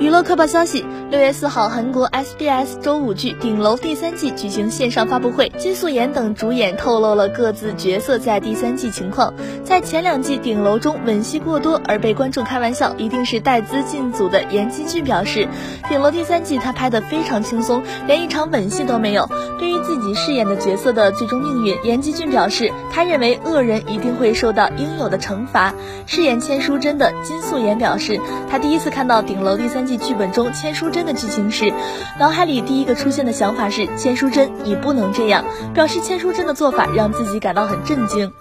娱乐快报消息：六月四号，韩国 SBS 周五剧《顶楼》第三季举行线上发布会，金素妍等主演透露了各自角色在第三季情况。在前两季《顶楼》中吻戏过多而被观众开玩笑，一定是带资进组的严基俊表示，《顶楼》第三季他拍的非常轻松，连一场吻戏都没有。对于自己饰演的角色的最终命运，严基俊表示，他认为恶人一定会受到应有的惩罚。饰演千书珍的金素妍表示，他第一次看到《顶楼》第三。季剧本中千书珍的剧情时，脑海里第一个出现的想法是千书珍，你不能这样。表示千书珍的做法让自己感到很震惊。